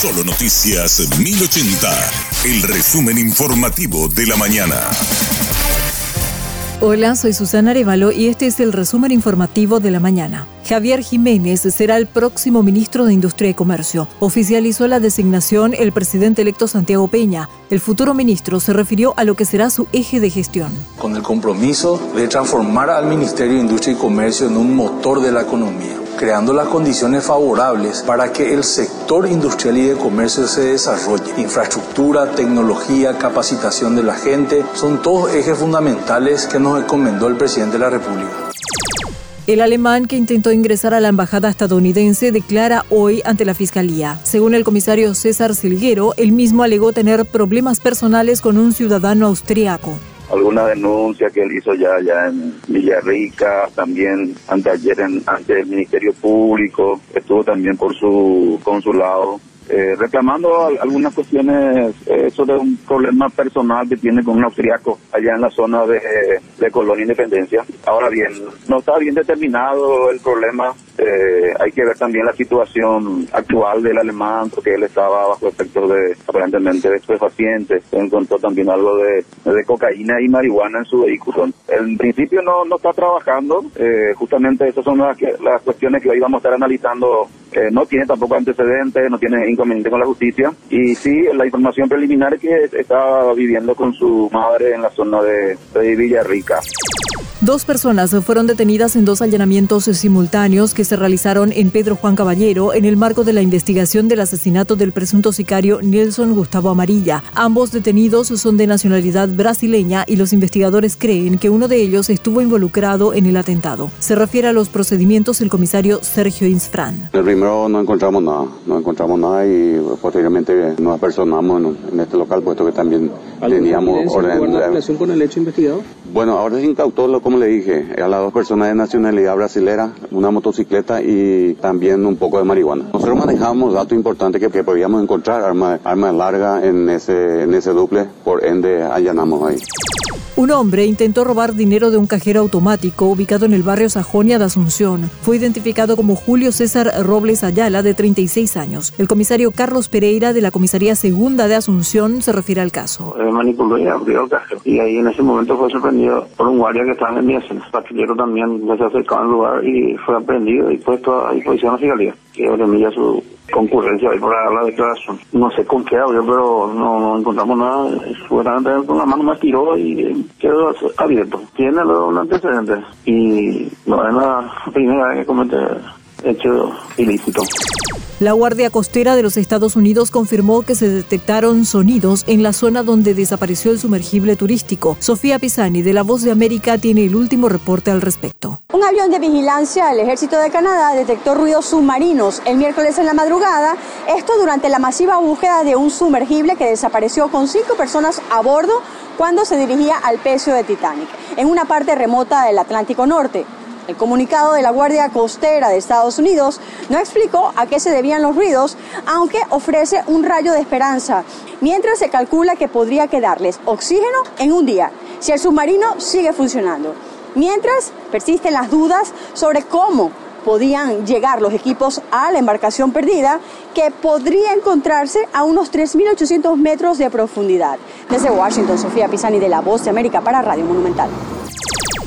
Solo Noticias 1080, el resumen informativo de la mañana. Hola, soy Susana Arevalo y este es el resumen informativo de la mañana. Javier Jiménez será el próximo ministro de Industria y Comercio. Oficializó la designación el presidente electo Santiago Peña. El futuro ministro se refirió a lo que será su eje de gestión. Con el compromiso de transformar al Ministerio de Industria y Comercio en un motor de la economía creando las condiciones favorables para que el sector industrial y de comercio se desarrolle. Infraestructura, tecnología, capacitación de la gente, son todos ejes fundamentales que nos encomendó el presidente de la República. El alemán que intentó ingresar a la embajada estadounidense declara hoy ante la fiscalía. Según el comisario César Silguero, él mismo alegó tener problemas personales con un ciudadano austriaco alguna denuncia que él hizo ya, ya en Villarrica, también anteayer en, ante el Ministerio Público, estuvo también por su consulado eh, reclamando algunas cuestiones eh, sobre un problema personal que tiene con un austriaco allá en la zona de, de Colonia Independencia. Ahora bien, no está bien determinado el problema. Eh, hay que ver también la situación actual del alemán, porque él estaba bajo efecto de, aparentemente, de estupefacientes. Encontró también algo de, de cocaína y marihuana en su vehículo. En principio no, no está trabajando. Eh, justamente esas son las, las cuestiones que hoy vamos a estar analizando eh, no tiene tampoco antecedentes, no tiene inconveniente con la justicia. Y sí, la información preliminar es que está viviendo con su madre en la zona de, de Villarrica. Dos personas fueron detenidas en dos allanamientos simultáneos que se realizaron en Pedro Juan Caballero en el marco de la investigación del asesinato del presunto sicario Nelson Gustavo Amarilla. Ambos detenidos son de nacionalidad brasileña y los investigadores creen que uno de ellos estuvo involucrado en el atentado. Se refiere a los procedimientos el comisario Sergio Insfran. El primero no encontramos nada, no encontramos nada y posteriormente nos apersonamos en, este local puesto que también teníamos orden. relación con el hecho investigado? Bueno, ahora se incautó lo como le dije, a las dos personas de nacionalidad brasilera, una motocicleta y también un poco de marihuana. Nosotros manejamos datos importantes que, podíamos encontrar, armas arma largas en ese, en ese duple, por ende allanamos ahí. Un hombre intentó robar dinero de un cajero automático ubicado en el barrio Sajonia de Asunción. Fue identificado como Julio César Robles Ayala, de 36 años. El comisario Carlos Pereira de la Comisaría Segunda de Asunción se refiere al caso. manipuló y abrió el cajero. Y ahí en ese momento fue sorprendido por un guardia que estaba en el El patrullero también se acercó al lugar y fue aprendido y puesto a disposición de la fiscalía. Que milla su concurrencia ahí para la declaración. No sé con qué audio, pero no, encontramos nada. Seguramente con la mano me tiró y quedó abierto. Tiene un antecedente y no es la primera vez que comete hecho ilícito. La Guardia Costera de los Estados Unidos confirmó que se detectaron sonidos en la zona donde desapareció el sumergible turístico. Sofía Pisani, de La Voz de América, tiene el último reporte al respecto. Un avión de vigilancia del Ejército de Canadá detectó ruidos submarinos el miércoles en la madrugada, esto durante la masiva búsqueda de un sumergible que desapareció con cinco personas a bordo cuando se dirigía al pecio de Titanic, en una parte remota del Atlántico Norte. El comunicado de la Guardia Costera de Estados Unidos no explicó a qué se debían los ruidos, aunque ofrece un rayo de esperanza, mientras se calcula que podría quedarles oxígeno en un día si el submarino sigue funcionando. Mientras persisten las dudas sobre cómo podían llegar los equipos a la embarcación perdida, que podría encontrarse a unos 3.800 metros de profundidad. Desde Washington, Sofía Pisani de La Voz de América para Radio Monumental.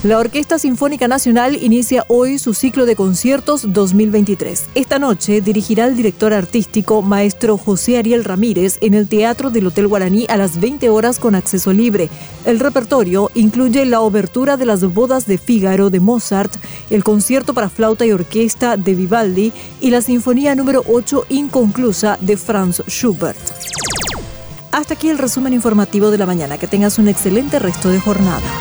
La Orquesta Sinfónica Nacional inicia hoy su ciclo de conciertos 2023. Esta noche dirigirá el director artístico maestro José Ariel Ramírez en el Teatro del Hotel Guaraní a las 20 horas con acceso libre. El repertorio incluye la obertura de las bodas de Fígaro de Mozart, el concierto para flauta y orquesta de Vivaldi y la sinfonía número 8 inconclusa de Franz Schubert. Hasta aquí el resumen informativo de la mañana. Que tengas un excelente resto de jornada.